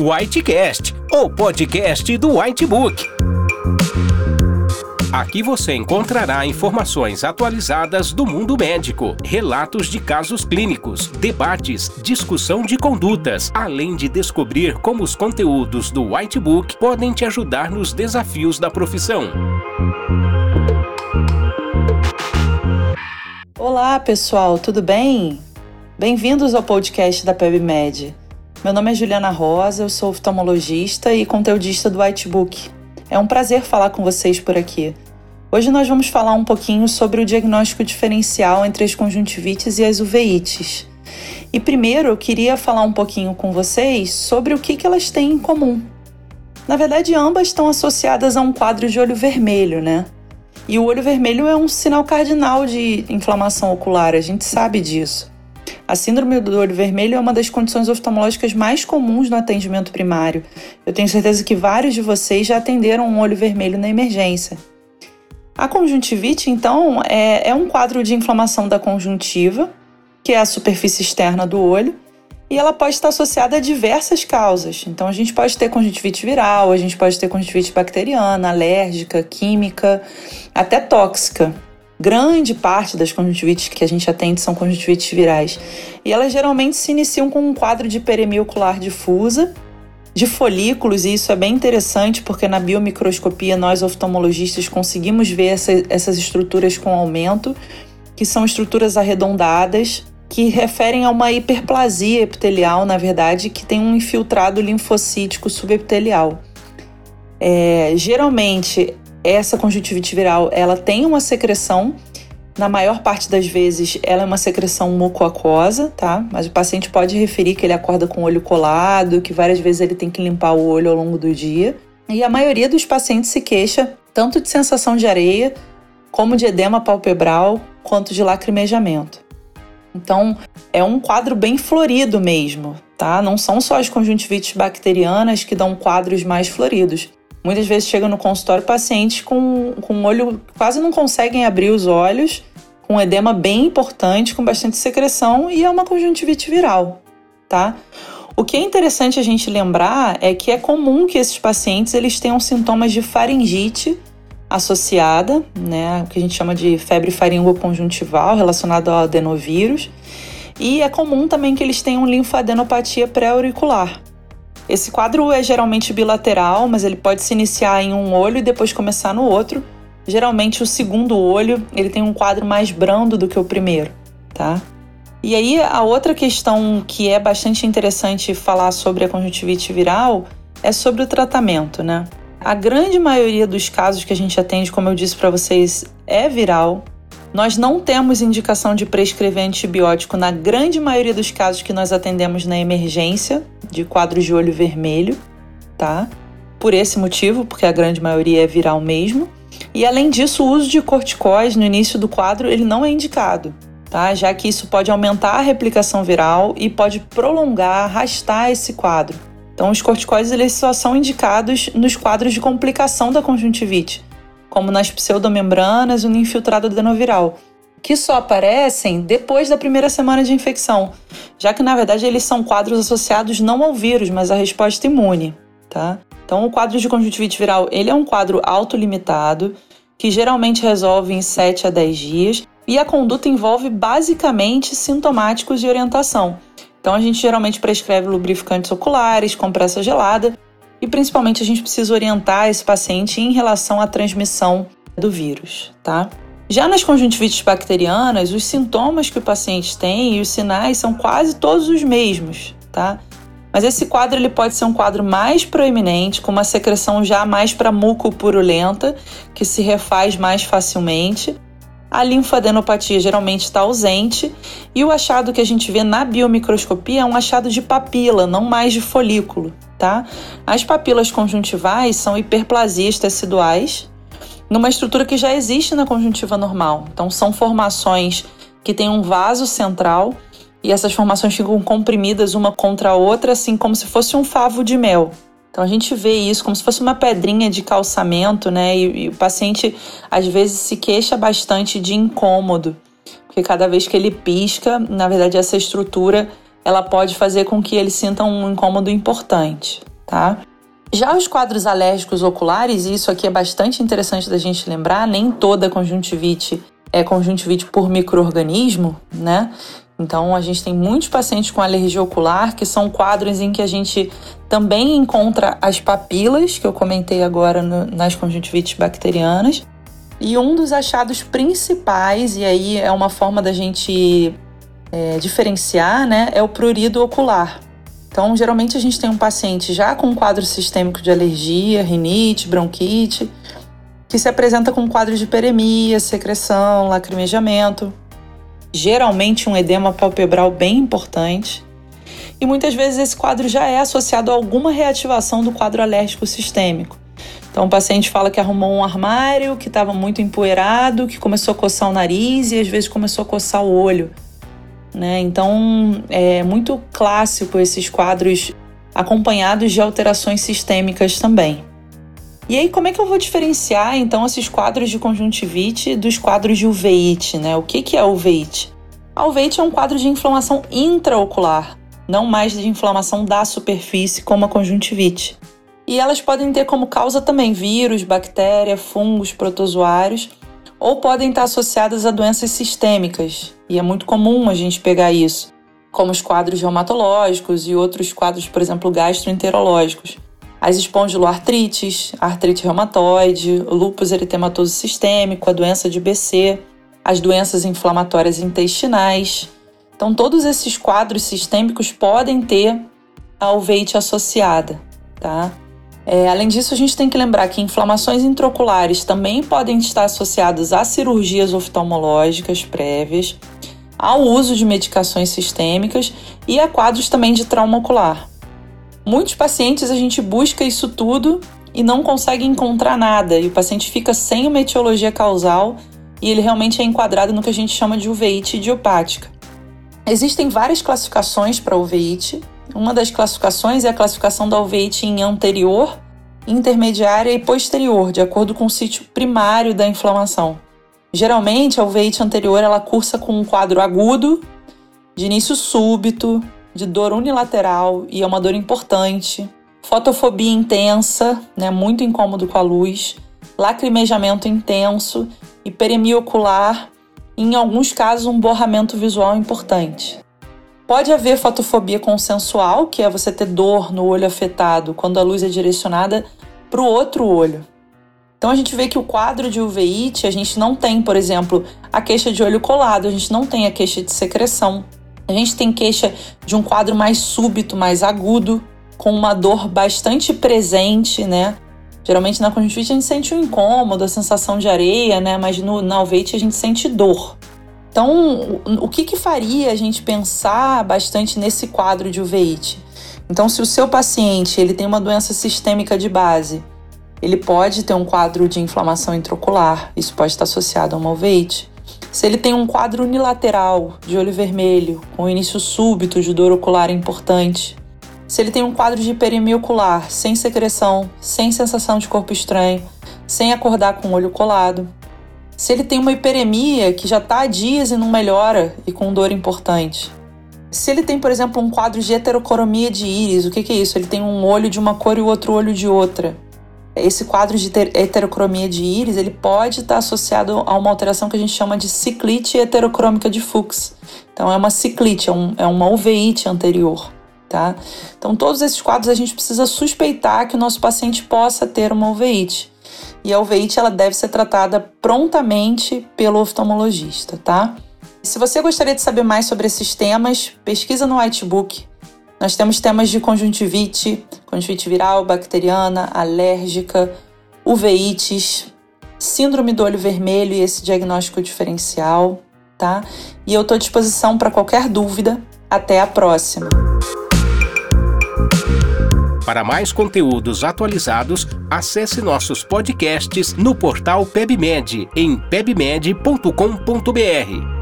Whitecast, o podcast do Whitebook. Aqui você encontrará informações atualizadas do mundo médico, relatos de casos clínicos, debates, discussão de condutas, além de descobrir como os conteúdos do Whitebook podem te ajudar nos desafios da profissão. Olá, pessoal, tudo bem? Bem-vindos ao podcast da PebMed. Meu nome é Juliana Rosa, eu sou oftalmologista e conteudista do Whitebook. É um prazer falar com vocês por aqui. Hoje nós vamos falar um pouquinho sobre o diagnóstico diferencial entre as conjuntivites e as uveites. E primeiro eu queria falar um pouquinho com vocês sobre o que, que elas têm em comum. Na verdade, ambas estão associadas a um quadro de olho vermelho, né? E o olho vermelho é um sinal cardinal de inflamação ocular, a gente sabe disso. A síndrome do olho vermelho é uma das condições oftalmológicas mais comuns no atendimento primário. Eu tenho certeza que vários de vocês já atenderam um olho vermelho na emergência. A conjuntivite, então, é, é um quadro de inflamação da conjuntiva, que é a superfície externa do olho, e ela pode estar associada a diversas causas. Então, a gente pode ter conjuntivite viral, a gente pode ter conjuntivite bacteriana, alérgica, química, até tóxica. Grande parte das conjuntivites que a gente atende são conjuntivites virais. E elas geralmente se iniciam com um quadro de peremia ocular difusa, de folículos, e isso é bem interessante porque na biomicroscopia nós oftalmologistas conseguimos ver essa, essas estruturas com aumento, que são estruturas arredondadas, que referem a uma hiperplasia epitelial, na verdade, que tem um infiltrado linfocítico subepitelial. É, geralmente, essa conjuntivite viral, ela tem uma secreção, na maior parte das vezes ela é uma secreção mucoacosa, tá? Mas o paciente pode referir que ele acorda com o olho colado, que várias vezes ele tem que limpar o olho ao longo do dia. E a maioria dos pacientes se queixa tanto de sensação de areia, como de edema palpebral, quanto de lacrimejamento. Então, é um quadro bem florido mesmo, tá? Não são só as conjuntivites bacterianas que dão quadros mais floridos. Muitas vezes chega no consultório pacientes com, com o olho quase não conseguem abrir os olhos, com um edema bem importante, com bastante secreção e é uma conjuntivite viral, tá? O que é interessante a gente lembrar é que é comum que esses pacientes eles tenham sintomas de faringite associada, né, o que a gente chama de febre faringoconjuntival relacionado ao adenovírus, e é comum também que eles tenham linfadenopatia pré-auricular, esse quadro é geralmente bilateral, mas ele pode se iniciar em um olho e depois começar no outro. Geralmente o segundo olho, ele tem um quadro mais brando do que o primeiro, tá? E aí a outra questão que é bastante interessante falar sobre a conjuntivite viral é sobre o tratamento, né? A grande maioria dos casos que a gente atende, como eu disse para vocês, é viral, nós não temos indicação de prescrever antibiótico na grande maioria dos casos que nós atendemos na emergência de quadros de olho vermelho, tá? Por esse motivo, porque a grande maioria é viral mesmo. E além disso, o uso de corticóis no início do quadro ele não é indicado, tá? Já que isso pode aumentar a replicação viral e pode prolongar, arrastar esse quadro. Então, os corticóides eles só são indicados nos quadros de complicação da conjuntivite, como nas pseudomembranas e no infiltrado adenoviral, que só aparecem depois da primeira semana de infecção, já que na verdade eles são quadros associados não ao vírus, mas à resposta imune, tá? Então, o quadro de conjuntivite viral, ele é um quadro autolimitado, que geralmente resolve em 7 a 10 dias, e a conduta envolve basicamente sintomáticos de orientação. Então, a gente geralmente prescreve lubrificantes oculares, compressa gelada e principalmente a gente precisa orientar esse paciente em relação à transmissão do vírus, tá? Já nas conjuntivites bacterianas, os sintomas que o paciente tem e os sinais são quase todos os mesmos, tá? Mas esse quadro ele pode ser um quadro mais proeminente, com uma secreção já mais para mucopurulenta, que se refaz mais facilmente. A linfadenopatia geralmente está ausente e o achado que a gente vê na biomicroscopia é um achado de papila, não mais de folículo, tá? As papilas conjuntivais são hiperplasias teciduais, numa estrutura que já existe na conjuntiva normal. Então, são formações que têm um vaso central e essas formações ficam comprimidas uma contra a outra, assim como se fosse um favo de mel. Então, a gente vê isso como se fosse uma pedrinha de calçamento, né? E, e o paciente às vezes se queixa bastante de incômodo, porque cada vez que ele pisca, na verdade, essa estrutura ela pode fazer com que ele sinta um incômodo importante, tá? Já os quadros alérgicos oculares, e isso aqui é bastante interessante da gente lembrar, nem toda conjuntivite é conjuntivite por microorganismo, né? Então a gente tem muitos pacientes com alergia ocular que são quadros em que a gente também encontra as papilas, que eu comentei agora no, nas conjuntivites bacterianas. E um dos achados principais, e aí é uma forma da gente é, diferenciar, né, é o prurido ocular. Então, geralmente a gente tem um paciente já com um quadro sistêmico de alergia, rinite, bronquite, que se apresenta com quadros de peremia, secreção, lacrimejamento, geralmente um edema palpebral bem importante. E muitas vezes esse quadro já é associado a alguma reativação do quadro alérgico sistêmico. Então o paciente fala que arrumou um armário, que estava muito empoeirado, que começou a coçar o nariz e às vezes começou a coçar o olho. Né? Então é muito clássico esses quadros acompanhados de alterações sistêmicas também. E aí, como é que eu vou diferenciar então esses quadros de conjuntivite dos quadros de uveite, né? O que, que é uveite? A uveite é um quadro de inflamação intraocular, não mais de inflamação da superfície como a conjuntivite. E elas podem ter como causa também vírus, bactéria, fungos, protozoários, ou podem estar associadas a doenças sistêmicas, e é muito comum a gente pegar isso, como os quadros reumatológicos e outros quadros, por exemplo, gastroenterológicos as espondiloartrites, artrite reumatoide, lúpus eritematoso sistêmico, a doença de BC, as doenças inflamatórias intestinais. Então, todos esses quadros sistêmicos podem ter a uveite associada, tá? É, além disso, a gente tem que lembrar que inflamações intraoculares também podem estar associadas a cirurgias oftalmológicas prévias, ao uso de medicações sistêmicas e a quadros também de trauma ocular. Muitos pacientes a gente busca isso tudo e não consegue encontrar nada, e o paciente fica sem uma etiologia causal e ele realmente é enquadrado no que a gente chama de uveíte idiopática. Existem várias classificações para uveíte. Uma das classificações é a classificação da uveíte em anterior, intermediária e posterior, de acordo com o sítio primário da inflamação. Geralmente, a uveíte anterior ela cursa com um quadro agudo, de início súbito, de dor unilateral e é uma dor importante. Fotofobia intensa, né, muito incômodo com a luz, lacrimejamento intenso, hiperemia ocular e, em alguns casos, um borramento visual importante. Pode haver fotofobia consensual, que é você ter dor no olho afetado quando a luz é direcionada para o outro olho. Então a gente vê que o quadro de uveíte, a gente não tem, por exemplo, a queixa de olho colado, a gente não tem a queixa de secreção. A gente tem queixa de um quadro mais súbito, mais agudo, com uma dor bastante presente, né? Geralmente na conjuntivite a gente sente um incômodo, a sensação de areia, né? Mas no, na alveite a gente sente dor. Então, o que, que faria a gente pensar bastante nesse quadro de uveite? Então, se o seu paciente ele tem uma doença sistêmica de base, ele pode ter um quadro de inflamação intraocular, isso pode estar associado a uma uveite. Se ele tem um quadro unilateral de olho vermelho, com início súbito de dor ocular importante. Se ele tem um quadro de hiperemia ocular, sem secreção, sem sensação de corpo estranho, sem acordar com o olho colado. Se ele tem uma hiperemia que já está há dias e não melhora e com dor importante. Se ele tem, por exemplo, um quadro de heterocromia de íris, o que, que é isso? Ele tem um olho de uma cor e o outro olho de outra esse quadro de heterocromia de íris ele pode estar associado a uma alteração que a gente chama de ciclite heterocrômica de Fuchs. Então é uma ciclite, é, um, é uma uveíte anterior. Tá? Então, todos esses quadros a gente precisa suspeitar que o nosso paciente possa ter uma uveíte. E a uveíte ela deve ser tratada prontamente pelo oftalmologista, tá? Se você gostaria de saber mais sobre esses temas, pesquisa no Whitebook. Nós temos temas de conjuntivite, conjuntivite viral, bacteriana, alérgica, uveites, síndrome do olho vermelho e esse diagnóstico diferencial, tá? E eu estou à disposição para qualquer dúvida. Até a próxima! Para mais conteúdos atualizados, acesse nossos podcasts no portal PebMed em pebmed.com.br.